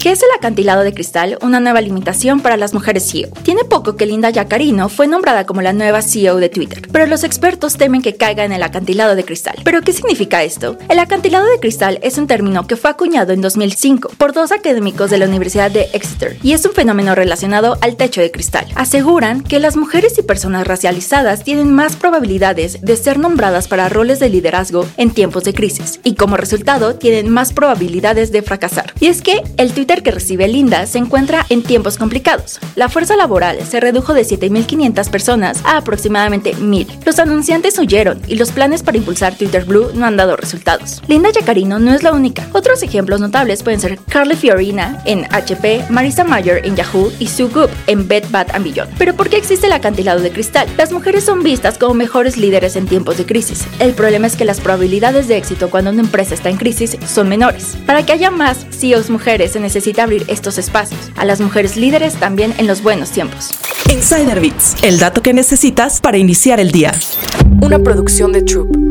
¿Qué es el acantilado de cristal? Una nueva limitación para las mujeres CEO. Tiene poco que Linda Yacarino fue nombrada como la nueva CEO de Twitter, pero los expertos temen que caiga en el acantilado de cristal. ¿Pero qué significa esto? El acantilado de cristal es un término que fue acuñado en 2005 por dos académicos de la Universidad de Exeter y es un fenómeno relacionado al techo de cristal. Aseguran que las mujeres y personas racializadas tienen más probabilidades de ser nombradas para roles de liderazgo en tiempos de crisis y como resultado tienen más probabilidades de fracasar. Y es que el Twitter que recibe Linda se encuentra en tiempos complicados. La fuerza laboral se redujo de 7.500 personas a aproximadamente 1.000. Los anunciantes huyeron y los planes para impulsar Twitter Blue no han dado resultados. Linda Yacarino no es la única. Otros ejemplos notables pueden ser Carly Fiorina en HP, Marisa Mayer en Yahoo y Sue Goop en Bed Bath Beyond. Pero ¿por qué existe el acantilado de cristal? Las mujeres son vistas como mejores líderes en tiempos de crisis. El problema es que las probabilidades de éxito cuando una empresa está en crisis son menores. Para que haya más CEOs mujeres se necesita abrir estos espacios a las mujeres líderes también en los buenos tiempos. Insider Bits, el dato que necesitas para iniciar el día. Una producción de Troop.